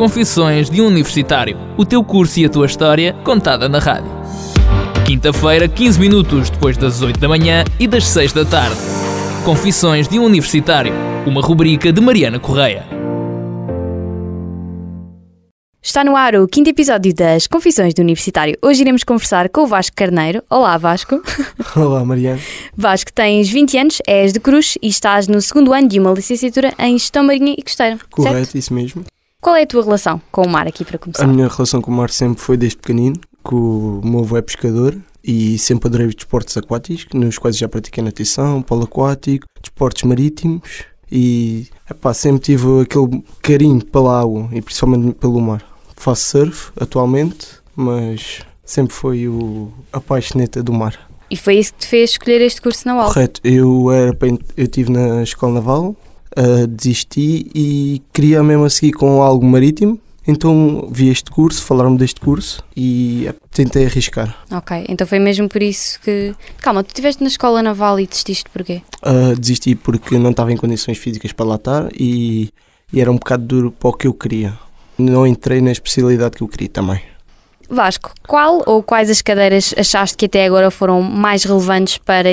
Confissões de um Universitário, o teu curso e a tua história contada na rádio. Quinta-feira, 15 minutos depois das 8 da manhã e das 6 da tarde. Confissões de um Universitário, uma rubrica de Mariana Correia. Está no ar o quinto episódio das Confissões do Universitário. Hoje iremos conversar com o Vasco Carneiro. Olá, Vasco. Olá, Mariana. Vasco, tens 20 anos, és de Cruz e estás no segundo ano de uma licenciatura em Gestão Marinha e Costeira. Correto, certo? isso mesmo. Qual é a tua relação com o mar aqui para A começar? minha relação com o mar sempre foi desde pequenino, que o meu avô é pescador e sempre adorei os desportos aquáticos, nos quais já pratiquei natação, polo aquático, desportos marítimos e epá, sempre tive aquele carinho pela água e principalmente pelo mar. Faço surf atualmente, mas sempre foi o apaixoneta do mar. E foi isso que te fez escolher este curso na UAL? Correto, eu era eu estive na escola naval, ah, desisti e queria mesmo a seguir com algo marítimo. Então vi este curso, falaram-me deste curso e ah, tentei arriscar. Ok, então foi mesmo por isso que... Calma, tu estiveste na escola naval e desististe porquê? Ah, desisti porque não estava em condições físicas para lá estar e, e era um bocado duro para o que eu queria. Não entrei na especialidade que eu queria também. Vasco, qual ou quais as cadeiras achaste que até agora foram mais relevantes para,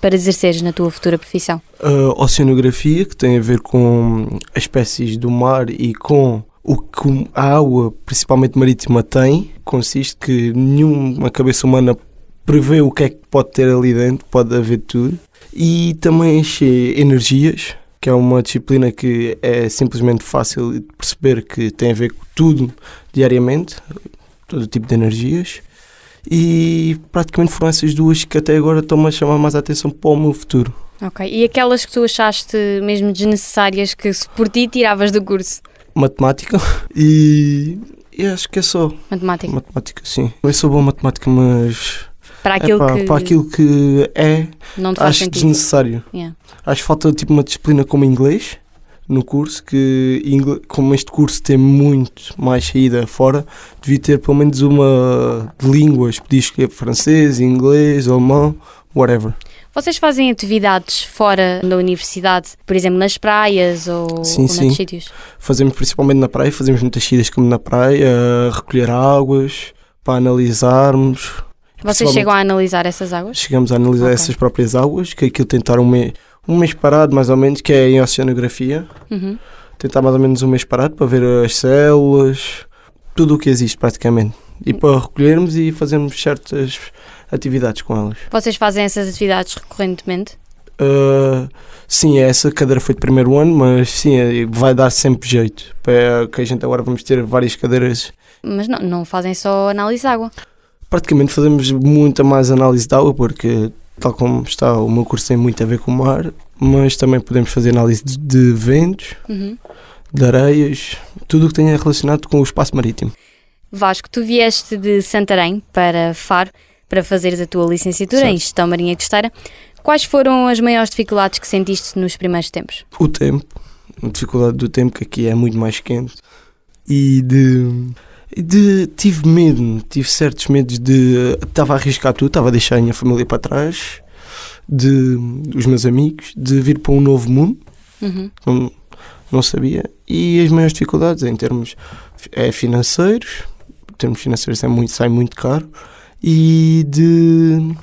para exerceres na tua futura profissão? A oceanografia, que tem a ver com as espécies do mar e com o que a água, principalmente marítima, tem, consiste que nenhuma cabeça humana prevê o que é que pode ter ali dentro, pode haver tudo. E também achei energias, que é uma disciplina que é simplesmente fácil de perceber que tem a ver com tudo diariamente, todo tipo de energias. E praticamente foram essas duas que até agora estão-me a chamar mais a atenção para o meu futuro. Ok, e aquelas que tu achaste mesmo desnecessárias que por ti tiravas do curso? matemática e, e acho que é só Matemática. matemática, sim. Eu sou bom em matemática, mas Para aquilo epá, que para aquilo que é, acho sentido. desnecessário. Yeah. Acho que falta tipo uma disciplina como inglês no curso, que como este curso tem muito mais saída fora, devia ter pelo menos uma de línguas, podia escolher francês, inglês, alemão, whatever. Vocês fazem atividades fora da universidade, por exemplo, nas praias ou, Sim, ou sim. noutros sítios? Fazemos principalmente na praia, fazemos muitas saídas como na praia, recolher águas, para analisarmos. Vocês chegam a analisar essas águas? Chegamos a analisar Ok. essas próprias águas, que aquilo tentar um mês, um mês parado mais ou menos, que é em oceanografia. Uhum. Tentar mais ou menos um mês parado para ver as células, tudo o que existe praticamente. E para recolhermos e fazermos certas atividades com elas. Vocês fazem essas atividades recorrentemente? Ah, sim, essa cadeira foi de primeiro ano, mas sim, é- vai dar sempre jeito. Para que a gente agora vamos ter várias cadeiras. Mas não, não fazem só análise de água. Praticamente fazemos muita mais análise de água, porque tal como está, o meu curso tem muito a ver com o mar, mas também podemos fazer análise de, de ventos, Uhum. de areias, tudo o que tenha relacionado com o espaço marítimo. Vasco, tu vieste de Santarém para Faro para fazeres a tua licenciatura em Certo. Gestão Marinha Costeira. Quais foram as maiores dificuldades que sentiste nos primeiros tempos? O tempo, a dificuldade do tempo, que aqui é muito mais quente, e de. De tive medo, tive certos medos de. Estava a arriscar tudo, estava a deixar a minha família para trás, de os meus amigos, de vir para um novo mundo. Uhum. não, não sabia. E as maiores dificuldades em termos é financeiros, em termos financeiros é muito, sai muito caro, e de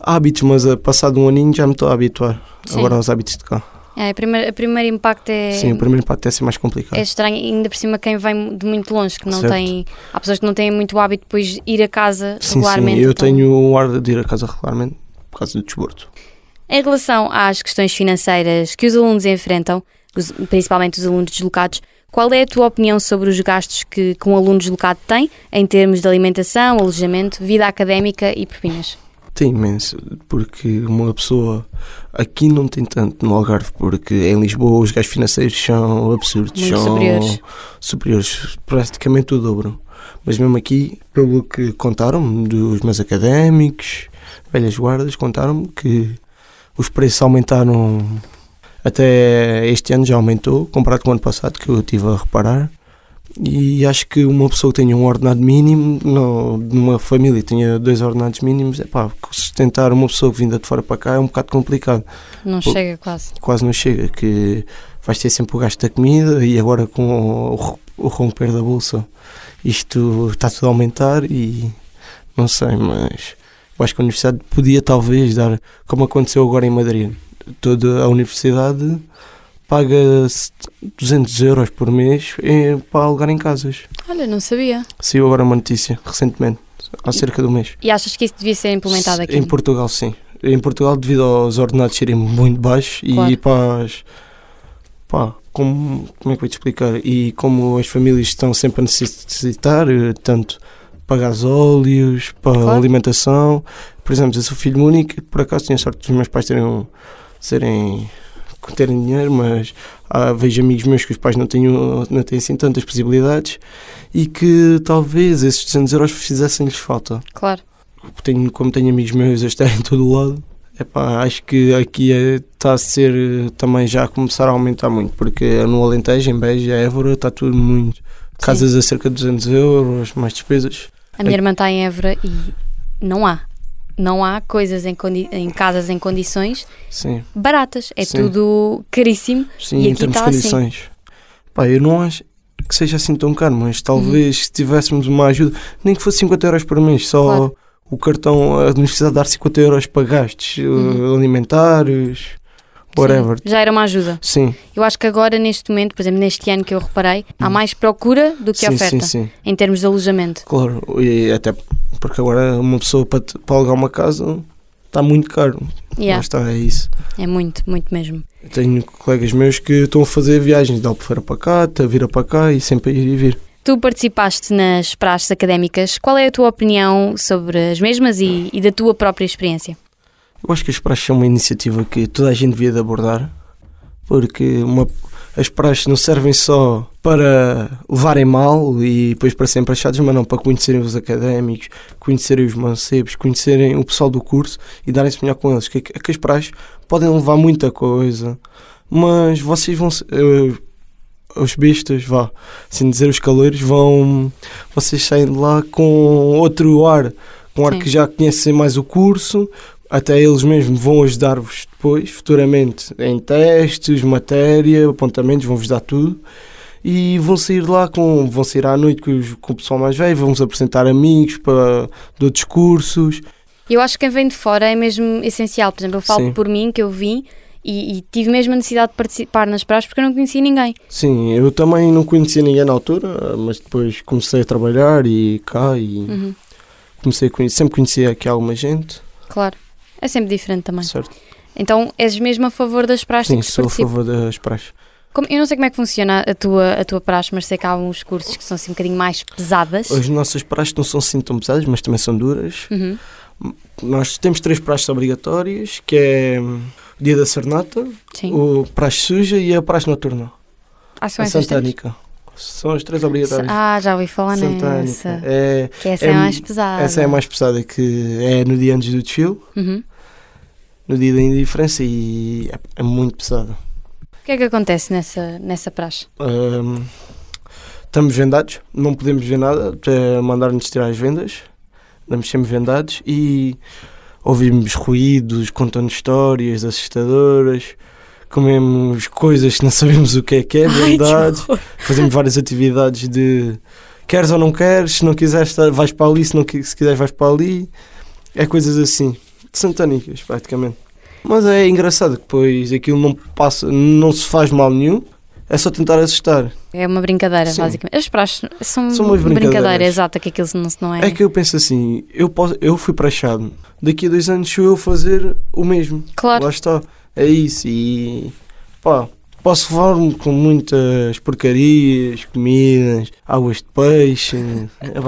hábitos, mas a passado um aninho já me estou a habituar Sim. agora aos hábitos de cá. É, o primeiro, primeiro impacto é, Sim, o primeiro impacto é ser mais complicado. é estranho, ainda por cima quem vem de muito longe, que não Certo. tem. Há pessoas que não têm muito hábito depois de ir a casa sim, sim, regularmente. eu então- tenho o ar de ir a casa regularmente por causa do desporto. Em relação às questões financeiras que os alunos enfrentam, principalmente os alunos deslocados, qual é a tua opinião sobre os gastos que, que um aluno deslocado tem em termos de alimentação, alojamento, vida académica e propinas? Tem imenso, porque uma pessoa aqui não tem tanto no Algarve, porque em Lisboa os gastos financeiros são absurdos, Muito são superiores. superiores, praticamente o dobro. Mas mesmo aqui, pelo que contaram dos meus académicos, velhas guardas, contaram-me que os preços aumentaram até este ano já aumentou, comparado com o ano passado, que eu estive a reparar. E acho que uma pessoa que tenha um ordenado mínimo, não, numa família que tenha dois ordenados mínimos, é pá, sustentar uma pessoa que vinda de fora para cá é um bocado complicado. Não Pô. chega quase. Quase não chega, que vais ter sempre o gasto da comida e agora com o o romper da bolsa. Isto está tudo a aumentar e não sei, mas eu acho que a universidade podia talvez dar, como aconteceu agora em Madrid. Toda a universidade paga 200 euros por mês eh, para alugar em casas. Olha, não sabia. Saiu agora uma notícia, recentemente, há cerca de um mês. E achas que isso devia ser implementado aqui? Em Portugal, sim. Em Portugal, devido aos ordenados serem muito baixos Claro. e para as. Pá, como, como é que eu vou te explicar? E como as famílias estão sempre a necessitar, eh, tanto para gasóleos, para Claro. alimentação. Por exemplo, eu sou filho único, por acaso tinha sorte dos meus pais terem, serem, terem dinheiro, mas ah, vejo amigos meus que os pais não têm, não têm assim tantas possibilidades e que talvez esses 200 euros fizessem-lhes falta Claro. tenho, como tenho amigos meus a estar em todo o lado, epá, acho que aqui está a ser também já a começar a aumentar muito, porque no Alentejo, em Beja, Évora, está tudo muito. Casas a cerca de 200 euros, mais despesas. A minha irmã está em Évora e não há. Não há coisas em, em casas em condições Sim, baratas. É Sim. tudo caríssimo. sim E em aqui termos de está assim. condições. Pá, eu não acho que seja assim tão caro, mas talvez se tivéssemos uma ajuda, nem que fosse 50 euros por mês, só Claro. o cartão, a universidade dar 50 euros para gastos eh, Uhum. alimentares, whatever. Sim, já era uma ajuda. Sim, Eu acho que agora, neste momento, por exemplo, neste ano que eu reparei, há mais procura do que Hum. sim, oferta sim, sim. em termos de alojamento. Claro, e até porque agora uma pessoa para, para alugar uma casa está muito caro. Yeah, está, é isso. é muito, muito mesmo. Eu tenho colegas meus que estão a fazer viagens de Albufeira para cá, de Vira para cá e sempre a ir e vir. Tu participaste nas praxes académicas. Qual é a tua opinião sobre as mesmas e, e da tua própria experiência? Eu acho que as praxes são uma iniciativa que toda a gente devia de abordar, porque uma- as praxes não servem só para levarem mal e depois para serem praxados, mas não para conhecerem os académicos, conhecerem os mancebos, conhecerem o pessoal do curso e darem-se melhor com eles. Que, que as praxes podem levar muita coisa, mas vocês vão. eh, os bestas, vá, assim dizer, os caleiros vão. Vocês saem de lá com outro ar, com um ar Sim. que já conhecem mais o curso, até eles mesmos vão ajudar-vos depois, futuramente, em testes, matéria, apontamentos, vão-vos dar tudo. E vão sair lá com. vão sair à noite com, os- com o pessoal mais velho, vão-vos apresentar amigos para, de outros cursos. Eu acho que quem vem de fora é mesmo essencial. Por exemplo, eu falo Sim. por mim, que eu vim e, e tive mesmo a necessidade de participar nas praxes porque eu não conhecia ninguém. Sim, eu também não conhecia ninguém na altura, mas depois comecei a trabalhar e cá e Uhum, comecei a conhecer, sempre conhecia aqui alguma gente, claro. É sempre diferente também. certo? Então, és mesmo a favor das praxes Sim, sou a participa? favor das praxes. Como- eu não sei como é que funciona a tua, a tua praxe, mas sei que há uns cursos que são assim um bocadinho mais pesadas. As nossas praxes não são assim tão pesadas, mas também são duras. Uhum. Nós temos três praxes obrigatórias, que é o dia da Sernata, Sim. o praxe suja e a praxe noturna. Ah, são a santânica. São as três obrigatórias. Ah, já ouvi falar Santânica. nessa. É, Que essa é, É- mais pesada. essa é a mais pesada, que é no dia antes do desfile, Uhum. No dia da indiferença, e é, é muito pesada. O que é que acontece nessa, nessa praxe? Hum, estamos vendados, não podemos ver nada, até mandar-nos tirar as vendas. Estamos sempre vendados e ouvimos ruídos, contando histórias assustadoras, comemos coisas que não sabemos o que é que é, verdade. Fazemos várias atividades de queres ou não queres, se não quiseres vais para ali, se, não, se quiseres vais para ali. É coisas assim, santânicas praticamente. Mas é engraçado que depois aquilo não passa, não se faz mal nenhum, é só tentar assustar. É uma brincadeira, Sim. basicamente. As praxes são, São umas uma brincadeira, brincadeiras. exata, que aquilo não, não é. É que eu penso assim, eu, posso, eu fui prachado, daqui a dois anos sou eu fazer o mesmo. Claro, Lá está, é isso. E pá, posso levar-me com muitas porcarias, comidas, águas de peixe, é,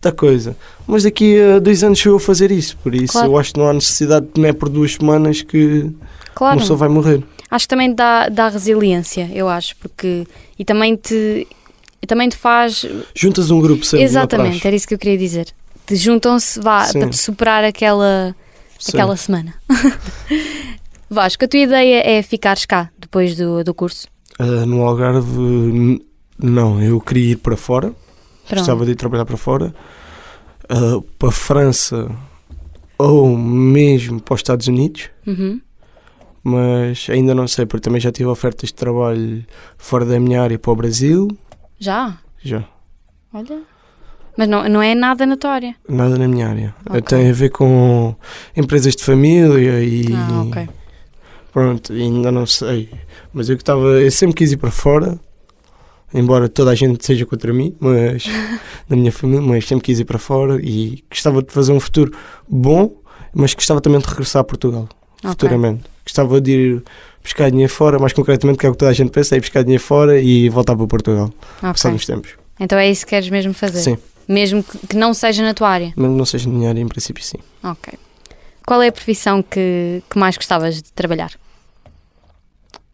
muita coisa. Mas daqui a dois anos sou eu a fazer isso, por isso Claro. eu acho que não há necessidade, não é por duas semanas que claro. uma pessoa vai morrer. Acho que também dá, dá resiliência, eu acho, porque. E também te. Também te faz. Juntas um grupo sempre Exatamente, era isso que eu queria dizer. Te juntam-se vá, Sim. para te superar aquela, aquela semana. Vasco, a tua ideia é ficares cá depois do, do curso? Ah, no Algarve, não, eu queria ir para fora. Pronto. Gostava de ir trabalhar para fora, ah, para a França ou mesmo para os Estados Unidos, Uhum. mas ainda não sei, porque também já tive ofertas de trabalho fora da minha área para o Brasil Já? Já. Olha. Mas não, não é nada na tua área. Nada na minha área. Ok. Tem a ver com empresas de família e. Ah, ok. Pronto, ainda não sei. Mas eu que estava. Eu sempre quis ir para fora, embora toda a gente seja contra mim, mas. da minha família, mas sempre quis ir para fora e gostava de fazer um futuro bom, mas gostava também de regressar a Portugal, Ok. futuramente. Gostava de ir buscar dinheiro fora, mais concretamente, que é o que toda a gente pensa, é ir buscar dinheiro fora e voltar para Portugal, Ok. passar uns tempos. Então é isso que queres mesmo fazer? Sim, Mesmo que, que não seja na tua área? mesmo não seja na minha área, em princípio, sim. Ok. Qual é a profissão que, que mais gostavas de trabalhar?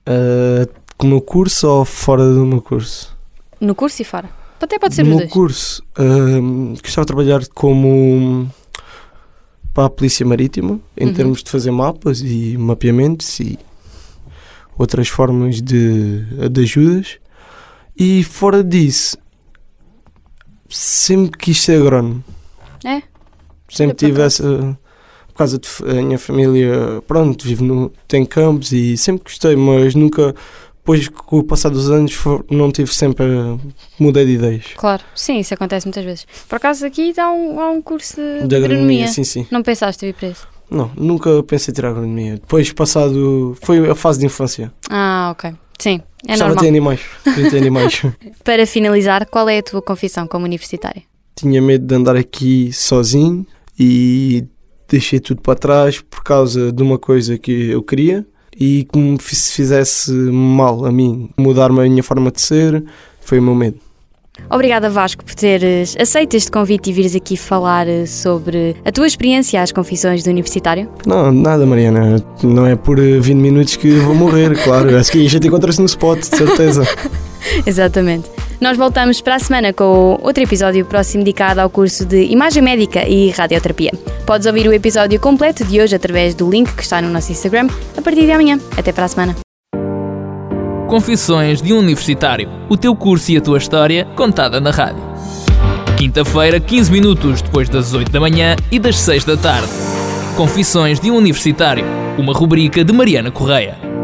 Ah, com o meu curso ou fora do meu curso? No curso e fora? Até pode ser no os dois. curso, ahm, gostava de trabalhar como para a Polícia Marítima, em Uhum. termos de fazer mapas e mapeamentos e outras formas de, de ajudas. E fora disso, sempre quis ser agrónomo. É? Sempre tive essa. Por causa de f- a minha família, pronto, vive no, tem campos e sempre gostei, mas nunca, depois com o passar dos anos, for- não tive sempre. a- Mudei de ideias. Claro. Sim, isso acontece muitas vezes. Por acaso aqui há um, há um curso de, De agronomia. sim, sim. Não pensaste vir para isso? Não, nunca pensei em tirar agronomia. Depois, passado. Foi a fase de infância. Ah, ok. Sim, é Gostava normal. de animais. Ter animais. Para finalizar, qual é a tua confissão como universitária? Tinha medo de andar aqui sozinho e deixei tudo para trás por causa de uma coisa que eu queria e que me fi- se fizesse mal a mim, mudar-me a minha forma de ser, foi o meu medo. Obrigada Vasco por teres aceito este convite e vires aqui falar eh, sobre a tua experiência às confissões do universitário. Não, nada, Mariana. Não é por eh, 20 minutos que vou morrer, claro. Acho que a gente encontra-se no spot, de certeza. Exatamente. Nós voltamos para a semana com outro episódio próximo dedicado ao curso de Imagem Médica e Radioterapia. Podes ouvir o episódio completo de hoje através do link que está no nosso Instagram a partir de amanhã. Até para a semana. Confissões de um Universitário. O teu curso e a tua história contada na rádio. Quinta-feira, 15 minutos depois das 8 da manhã e das 6 da tarde. Confissões de um Universitário. Uma rubrica de Mariana Correia.